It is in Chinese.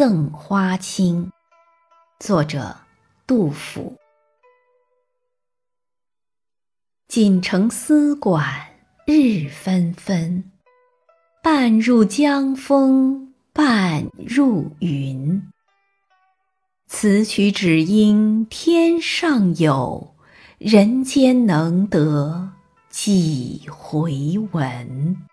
赠花卿作者杜甫。锦城丝管日纷纷半入江风半入云。此曲只应天上有人间能得几回闻？